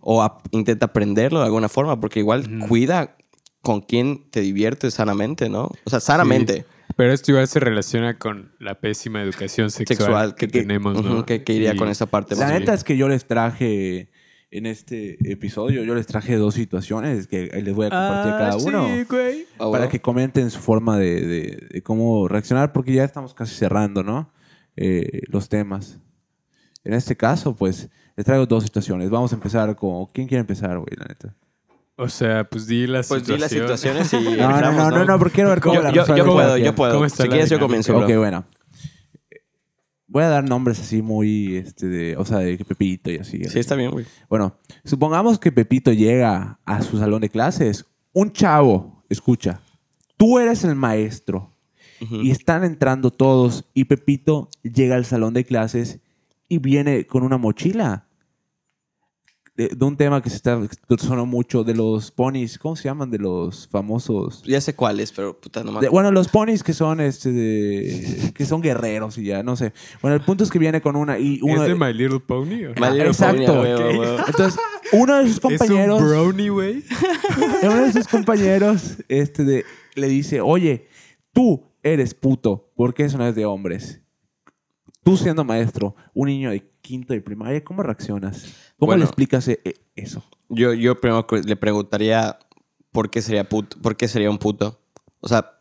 o intenta aprenderlo de alguna forma, porque igual cuida con quién te diviertes sanamente, ¿no? O sea, sanamente. Sí. Pero esto igual se relaciona con la pésima educación sexual, Sexual que, tenemos, ¿no? que- que iría con esa parte La neta es que yo les traje en este episodio yo les traje dos situaciones que les voy a compartir a cada uno. güey. Ah, para bueno. que comenten su forma de, de- de cómo reaccionar, porque ya estamos casi cerrando, ¿no? Eh, los temas. En este caso, pues, les traigo dos situaciones. Vamos a empezar con... ¿Quién quiere empezar, güey, la neta? O sea, pues di las Pues di las situaciones y. No, no, no, no, no, porque quiero ver cómo Yo, la yo, yo puedo, yo puedo. ¿Cómo está Si quieres, yo comienzo, bro. Ok, bueno. Voy a dar nombres así muy, este, de, o sea, de que Pepito y así. Sí, está bien, güey. Bueno, supongamos que Pepito llega a su salón de clases. Un chavo, escucha, tú eres el maestro y están entrando todos y Pepito llega al salón de clases y viene con una mochila de, de un tema que se está que sonó mucho de los ponis, ¿cómo se llaman? De los famosos. Ya sé cuáles, pero puta, no de- bueno, los ponis que son este de- que son guerreros y ya, no sé. Bueno, el punto es que viene con una y uno ¿Es de My Little Pony? My Little exacto. Pony, a huevo, a Ok. huevo. Entonces, uno de sus compañeros ¿Es un brownie, güey? uno de sus compañeros este de- le dice, oye, tú eres puto, porque eso no es de hombres. Tú siendo maestro, un niño de quinto de primaria, ¿cómo reaccionas? ¿Cómo Bueno. le explicas eh, eh, eso? Yo, yo primero le preguntaría por qué sería puto, por qué sería un puto. O sea,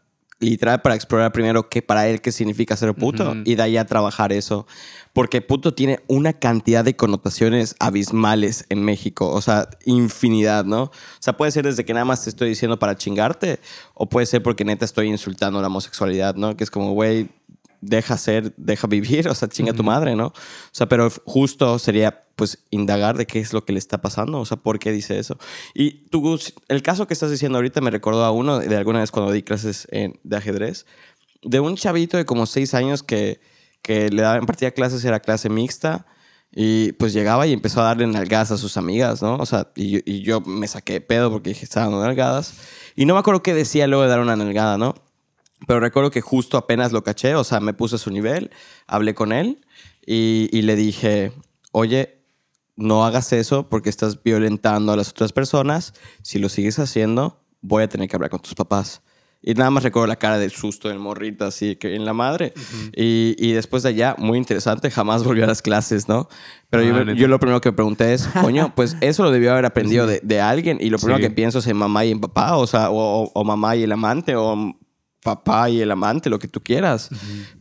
literal para explorar primero qué para él qué significa ser puto Ujú. y de ahí a trabajar eso. Porque puto tiene una cantidad de connotaciones abismales en México, o sea, infinidad, ¿no? O sea, puede ser desde que nada más te estoy diciendo para chingarte o puede ser porque neta estoy insultando la homosexualidad, ¿no? Que es como, güey, deja ser, deja vivir, o sea, chinga tu madre, ¿no? O sea, pero justo sería, pues, indagar de qué es lo que le está pasando, o sea, por qué dice eso. Y tú, el caso que estás diciendo ahorita me recordó a uno de alguna vez cuando di clases en- de ajedrez, de un chavito de como seis años que, que le daba, impartía clases, era clase mixta, y pues llegaba y empezó a darle nalgadas a sus amigas, ¿no? O sea, y, yo- y yo me saqué de pedo porque dije, estaba dando nalgadas. Y no me acuerdo qué decía luego de dar una nalgada, ¿no? Pero recuerdo que justo apenas lo caché, o sea, me puse a su nivel, hablé con él y, y le dije, oye, no hagas eso porque estás violentando a las otras personas. Si lo sigues haciendo, voy a tener que hablar con tus papás. Y nada más recuerdo la cara del susto del morrito, así que en la madre. y, y después de allá, muy interesante, jamás volvió a las clases, ¿no? Pero Ah, yo, yo lo primero que me pregunté es, coño, pues eso lo debió haber aprendido de, de alguien. Y lo primero Sí. que pienso es en mamá y en papá, o sea, o mamá y el amante, o papá y el amante, lo que tú quieras.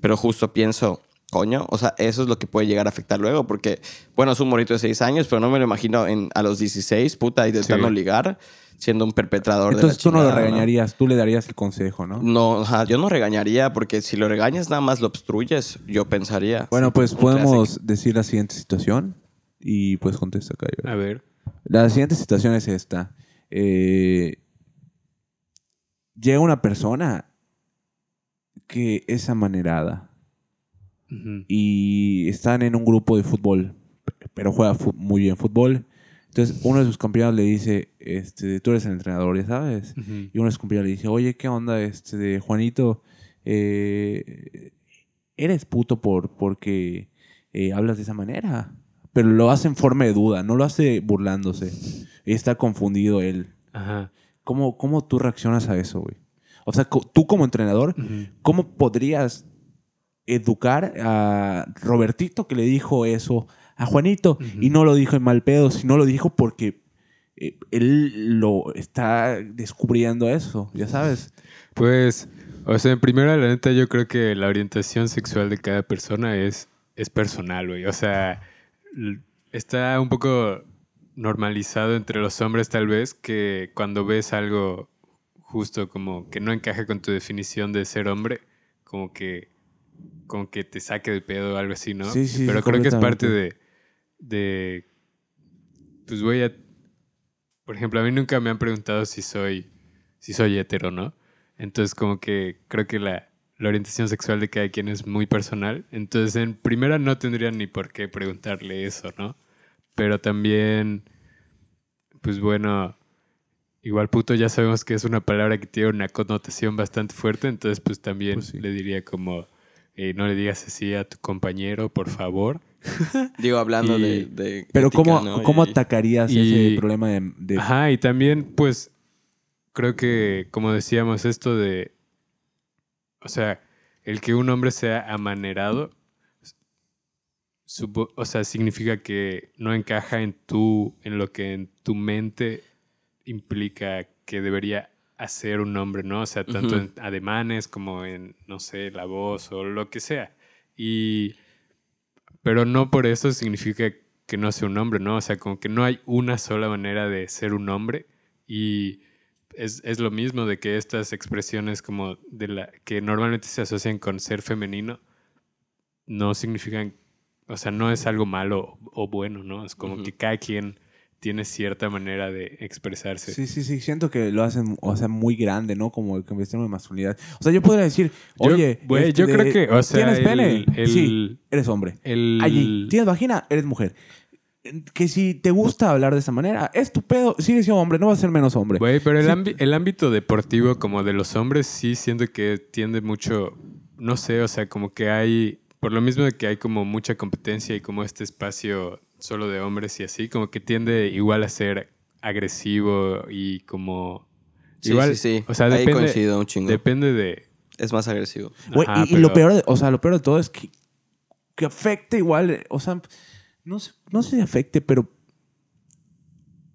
Pero justo pienso, coño, o sea, eso es lo que puede llegar a afectar luego, porque, bueno, es un morrito de 6 años, pero no me lo imagino en, a los 16, puta, intentando Sí. ligar, siendo un perpetrador Entonces de tú la no lo regañarías, tú le darías el consejo, ¿no? No, ajá, yo no regañaría, porque si lo regañas nada más lo obstruyes, yo pensaría. Bueno, pues podemos clásico. decir la siguiente situación y pues contesta acá. A ver. La siguiente situación es esta. Eh, llega una persona que es amanerada y están en un grupo de fútbol, pero juega muy bien fútbol. Entonces uno de sus compañeros le dice, este, tú eres el entrenador, ya sabes. Y uno de sus compañeros le dice, oye, ¿qué onda, este, Juanito? Eh, eres puto por, porque eh, hablas de esa manera. Pero lo hace en forma de duda, no lo hace burlándose. Y está confundido él. Ajá. ¿Cómo, cómo tú reaccionas a eso, güey? O sea, tú como entrenador. ¿cómo podrías educar a Robertito que le dijo eso a Juanito y no lo dijo en mal pedo, sino lo dijo porque eh, él lo está descubriendo eso, ya sabes? Pues, o sea, en primera, la neta, yo creo que la orientación sexual de cada persona es, es personal, güey. O sea, está un poco normalizado entre los hombres, tal vez, que cuando ves algo justo como que no encaja con tu definición de ser hombre, como que, como que te saque de pedo o algo así, ¿no? Sí, sí, Pero creo que es parte de, de, pues voy a, por ejemplo, a mí nunca me han preguntado si soy, si soy hetero, ¿no? Entonces como que creo que la, la orientación sexual de cada quien es muy personal. Entonces en primera no tendría ni por qué preguntarle eso, ¿no? Pero también, pues bueno, igual puto ya sabemos que es una palabra que tiene una connotación bastante fuerte, entonces pues también Pues sí. le diría como, eh, no le digas así a tu compañero, por favor. Digo, hablando Y- de, de Pero ética, ¿cómo, ¿no? ¿cómo Y- atacarías y- ese problema de... de- Ajá, y también, pues, creo que, como decíamos, esto de, o sea, el que un hombre sea amanerado, supo- o sea, significa que no encaja en tu, en lo que en tu mente implica que debería hacer un hombre, ¿no? O sea, tanto en ademanes como en, no sé, la voz o lo que sea. Y, pero no por eso significa que no sea un hombre, ¿no? O sea, como que no hay una sola manera de ser un hombre y es, es lo mismo de que estas expresiones como de la que normalmente se asocian con ser femenino no significan, o sea, no es algo malo o bueno, ¿no? Es como que cada quien tiene cierta manera de expresarse. Sí, sí, sí, siento que lo hacen, o sea, muy grande, ¿no? Como el cuestión de masculinidad. O sea, yo podría decir, Yo- oye, este, yo creo que, o sea, ¿tienes el- pene? el- sí, eres hombre. El, Allí, ¿tienes vagina? Eres mujer. Que si te gusta hablar de esa manera, es tu pedo, sigue siendo hombre, no vas a ser menos hombre. Güey, pero el, Sí. el ámbito deportivo como de los hombres sí siento que tiende mucho, no sé, o sea, como que hay, por lo mismo de que hay como mucha competencia y como este espacio solo de hombres y así, como que tiende igual a ser agresivo y como... Sí, igual, sí, sí. O sea, Ahí depende, coincido un chingo. depende de... Es más agresivo. Güey, Ajá, y, y lo peor, de- o sea, lo peor de todo es que, que afecta igual, o sea, no sé, no sé si afecte, pero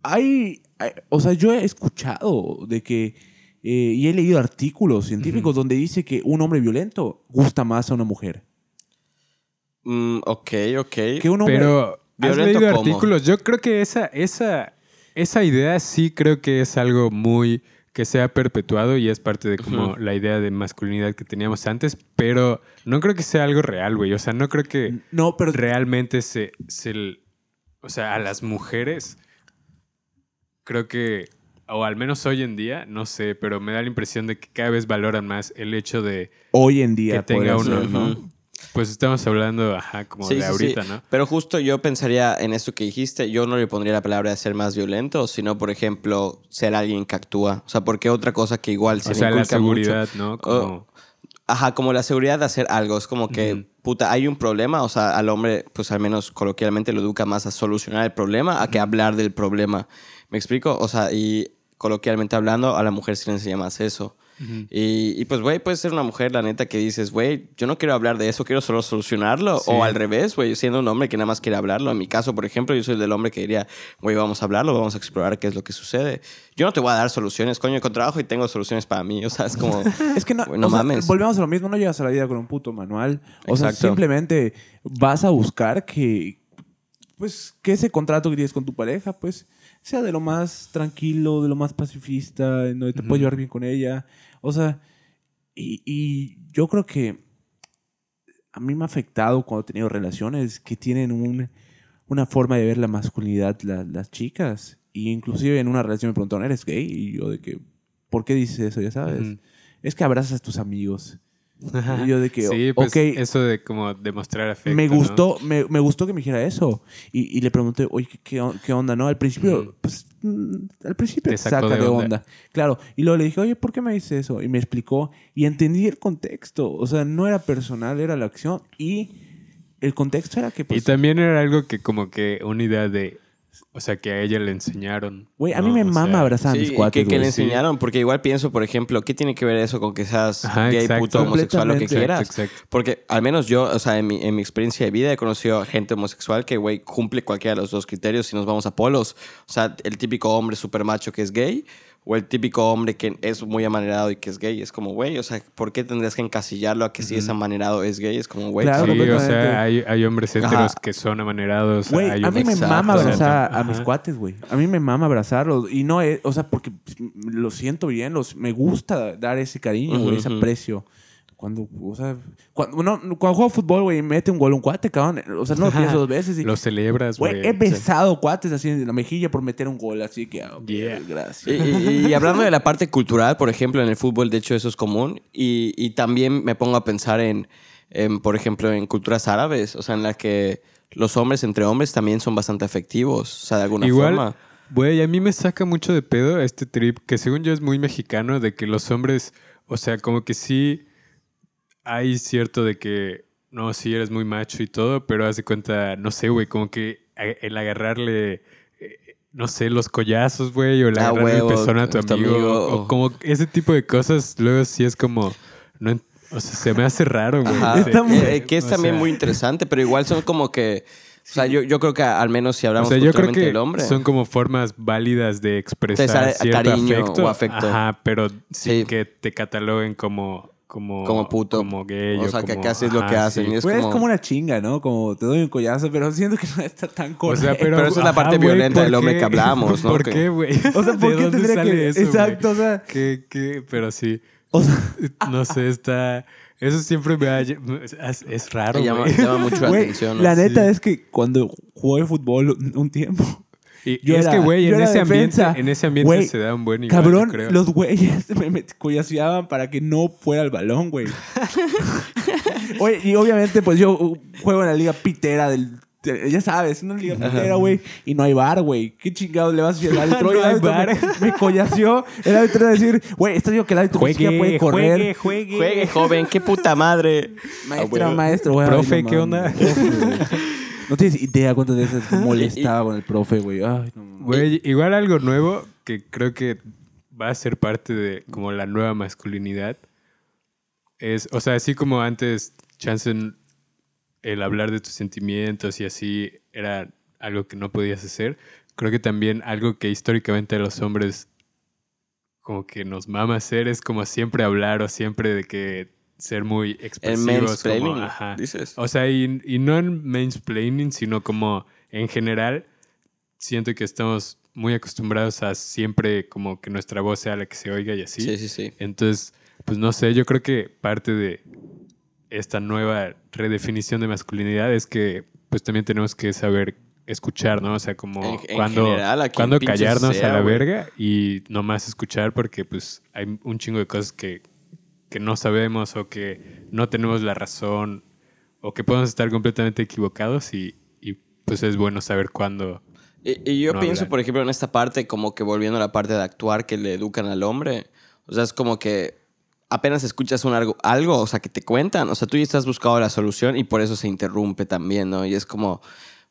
hay, hay- o sea, yo he escuchado de que, eh, y he leído artículos científicos donde dice que un hombre violento gusta más a una mujer. Mm, ok, ok. Que un hombre... Pero, ¿has ¿Violento leído artículos? Yo creo que esa, esa, esa idea sí creo que es algo muy que se ha perpetuado y es parte de como la idea de masculinidad que teníamos antes, pero no creo que sea algo real, güey. O sea, no creo que no, pero realmente se, se o sea, a las mujeres creo que, o al menos hoy en día, no sé, pero me da la impresión de que cada vez valoran más el hecho de hoy en día que tenga uno, ¿no? Pues estamos hablando, ajá, como Sí, de sí. ahorita, ¿no? Pero justo yo pensaría en esto que dijiste, yo no le pondría la palabra de ser más violento, sino, por ejemplo, ser alguien que actúa. O sea, porque otra cosa que igual se O le sea, la inculca mucho- seguridad, ¿no? Como, Ajá, como la seguridad de hacer algo. Es como que, puta, hay un problema. O sea, al hombre, pues al menos coloquialmente lo educa más a solucionar el problema a que hablar del problema. ¿Me explico? O sea, y coloquialmente hablando, a la mujer se le enseña más eso. Y, y, pues, güey, puedes ser una mujer, la neta, que dices, güey, yo no quiero hablar de eso, quiero solo solucionarlo. Sí. O al revés, güey, siendo un hombre que nada más quiere hablarlo. En mi caso, por ejemplo, yo soy del hombre que diría, güey, vamos a hablarlo, vamos a explorar qué es lo que sucede. Yo no te voy a dar soluciones, coño, con trabajo y tengo soluciones para mí. O sea, es como... Es que no, sea, mames. volvemos a lo mismo, no llegas a la vida con un puto manual. O sea, simplemente vas a buscar que, pues, que ese contrato que tienes con tu pareja, pues, sea de lo más tranquilo, de lo más pacifista, en donde te Ujú. puedes llevar bien con ella. O sea, y, y yo creo que a mí me ha afectado cuando he tenido relaciones que tienen un- una forma de ver la masculinidad la- las chicas. Y inclusive en una relación me preguntaron, ¿eres gay? Y yo de que, ¿por qué dices eso? Ya sabes. Es que abrazas a tus amigos. Y yo de que, sí, pues ok, eso de como demostrar afecto. me ¿no? gustó, me, me gustó que me dijera eso. Y, y le pregunté, oye, ¿qué, qué, on- qué onda, no? Al principio, Ujú. pues, mm, al principio Te saca de de onda. onda. Claro. Y luego le dije, oye, ¿por qué me dices eso? Y me explicó. Y entendí el contexto. O sea, no era personal, era la acción. Y el contexto era que, Y pues, también era algo que como que una idea de, o sea, que a ella le enseñaron. güey, a ¿no? mí me O mama sea, abrazar a Sí, mis y cuates, que, que le sí. enseñaron, porque igual pienso, por ejemplo, ¿qué tiene que ver eso con que seas Ajá, gay, exacto. puto, homosexual, lo que quieras? Exacto, exacto. Porque al menos yo, o sea, en mi, en mi experiencia de vida he conocido a gente homosexual que, güey, cumple cualquiera de los dos criterios si nos vamos a polos. O sea, el típico hombre super macho que es gay o el típico hombre que es muy amanerado y que es gay. Es como, güey, o sea, ¿por qué tendrías que encasillarlo a que si es amanerado es gay? Es como, güey, Claro, Sí, o sea, hay, hay hombres Ajá. heteros que son amanerados. Güey, hay a mí me hombres- Exacto. mama abrazar a Ajá. mis cuates, güey. A mí me mama abrazarlos. Y no es, o sea, porque lo siento bien, los, me gusta dar ese cariño, güey, ese ujú. aprecio. Cuando, o sea, cuando, no, cuando juego fútbol, güey, mete un gol un cuate, cabrón. O sea, no lo pienso dos veces. y- Lo celebras, Güey, he besado cuates así en la mejilla por meter un gol, así que, ah. Y, gracias. y- y hablando de la parte cultural, por ejemplo, en el fútbol, de hecho, eso es común. Y, y también me pongo a pensar en, en, por ejemplo, en culturas árabes, o sea, en las que los hombres entre hombres también son bastante afectivos, o sea, de alguna Igual, forma. güey, a mí me saca mucho de pedo este trip que según yo es muy mexicano de que los hombres, o sea, como que sí hay cierto de que, no, sí eres muy macho y todo, pero haz de cuenta, no sé, güey, como que el agarrarle, eh, no sé, los collazos, güey, o el Ah, agarrarle huevo, el pezón a tu amigo, amigo, o, o- como ese tipo de cosas, luego sí es como, no, O sea, se me hace raro, güey. Eh, eh, que es O también sea, muy interesante, pero igual son como que. O sea, yo, yo creo que al menos si O hablamos sea, yo creo que del hombre. son como formas válidas de expresar Expresar cierto cariño afecto, o afecto. Ajá, pero sin Sí. que te cataloguen como como Como puto. como gay O sea, que como- casi es lo que hacen, sí. y es Pues es como- como una chinga, ¿no? Como te doy un collazo, pero siento que no está tan O correcto. sea, pero, Pero esa es la parte violenta ¿por del hombre que hablamos, ¿no? ¿Por Que- qué, güey? O sea, ¿por ¿De qué dónde tendría sale que...? eso? Exacto, o sea... ¿Qué, qué? Pero sí, O sea, no sé, está... Eso siempre me ha... Es, es raro, Me llama, llama mucho la atención. ¿no? la neta Sí. es que cuando jugué fútbol un tiempo, Y, Yo y es que, güey, en ese ambiente, en ese ambiente Güey, se da un buen igual, cabrón, creo. los güeyes me, me para que no fuera el balón, güey. Y obviamente, pues yo uh, juego en la liga pitera del... de- Ya sabes, una liga pitera, güey, y no hay bar, güey. ¿Qué chingados le vas a decir al árbitro? No hay bar. Me, me collaseó. El árbitro iba a decir, güey, esto digo que el árbitro ni siquiera puede correr. juegue, juegue. Juegue, joven, qué puta madre. Maestra, Ah, maestro, güey. Profe, ay, no ¿qué onda? No tienes idea cuántas veces molestaba con el profe, güey. Ay, no. Güey, igual algo nuevo que creo que va a ser parte de como la nueva masculinidad es, o sea, así como antes, chance el hablar de tus sentimientos y así era algo que no podías hacer, creo que también algo que históricamente a los hombres como que nos mama hacer es como siempre hablar o siempre de que ser muy El expresivos. mansplaining, como, ajá. dices. O sea, y, y no en mansplaining, sino como en general, siento que estamos muy acostumbrados a siempre como que nuestra voz sea la que se oiga y así. Sí, sí, sí. Entonces, pues no sé, yo creo que parte de esta nueva redefinición de masculinidad es que pues también tenemos que saber escuchar, ¿no? O sea, como En- en cuando, general, cuando callarnos sea, a la verga y nomás escuchar porque pues hay un chingo de cosas que, que no sabemos o que no tenemos la razón o que podemos estar completamente equivocados y, y, pues es bueno saber cuándo. Y, y yo No pienso, hablan. por ejemplo, en esta parte, como que volviendo a la parte de actuar que le educan al hombre. O sea, es como que apenas escuchas un algo, algo, o sea, que te cuentan. O sea, tú ya estás buscando la solución y por eso se interrumpe también, ¿no? Y es como,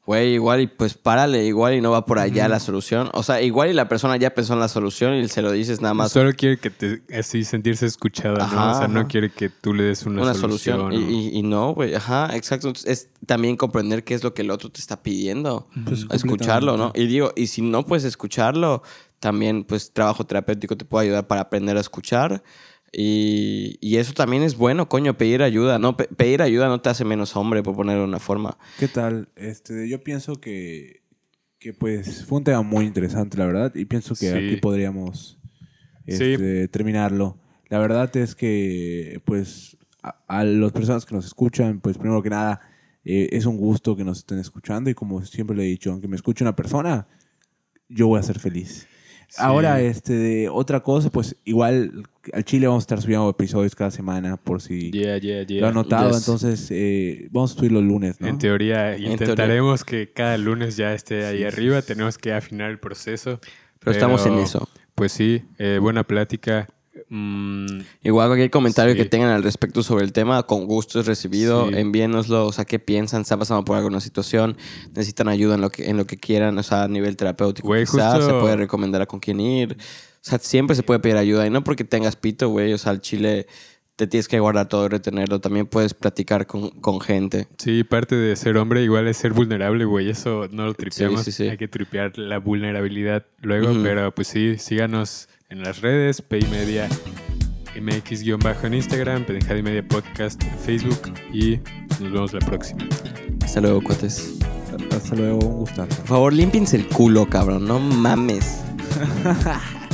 güey, igual y pues párale, igual y no va por allá la solución. O sea, igual y la persona ya pensó en la solución y se lo dices nada más Solo quiere que te así sentirse escuchada, ¿no? O sea, no quiere que tú le des una, una, solución. Y, y- y no, güey, ajá, exacto. Es también comprender qué es lo que el otro te está pidiendo. Pues, escucharlo, ¿no? Y digo, y si no puedes escucharlo, también pues trabajo terapéutico te puede ayudar para aprender a escuchar. Y, y eso también es bueno, coño, pedir ayuda, ¿no? Pe- pedir ayuda no te hace menos hombre, por ponerlo de una forma. ¿Qué tal? Este, yo pienso que, que pues fue un tema muy interesante, la verdad, y pienso que Sí. aquí podríamos Sí. este, terminarlo. La verdad es que, pues, a, a las personas que nos escuchan, pues, primero que nada, eh, es un gusto que nos estén escuchando y como siempre le he dicho, aunque me escuche una persona, yo voy a ser feliz. Sí. Ahora, este, de otra cosa, pues, igual al Chile vamos a estar subiendo episodios cada semana por si Yeah, yeah, yeah. lo han notado, Yes. entonces eh, vamos a subir los lunes, ¿no? En teoría, teoría. intentaremos que cada lunes ya esté ahí arriba. Tenemos que afinar el proceso. Pero, estamos en eso. Pues sí, eh, buena plática. Mm, Igual cualquier comentario Sí. que tengan al respecto sobre el tema, con gusto es recibido. Sí. Envíenoslo, o sea, qué piensan, están pasando por alguna situación, necesitan ayuda en lo que, en lo que quieran, o sea, a nivel terapéutico. Güey, quizás, justo- se puede recomendar a con quién ir. O sea, siempre se puede pedir ayuda. Y no porque tengas pito, güey, o sea, al chile te tienes que guardar todo y retenerlo. También puedes platicar con, con gente. sí, parte de ser hombre igual es ser vulnerable, güey. Eso no lo tripeamos. sí. Hay que tripear la vulnerabilidad luego. Pero pues sí, síganos en las redes, PI Media MX-bajo en Instagram, Pendejada y Media Podcast en Facebook. Y nos vemos la próxima. Hasta luego, cuates. Hasta luego, un gustazo. Por favor, límpiense el culo, cabrón. No mames.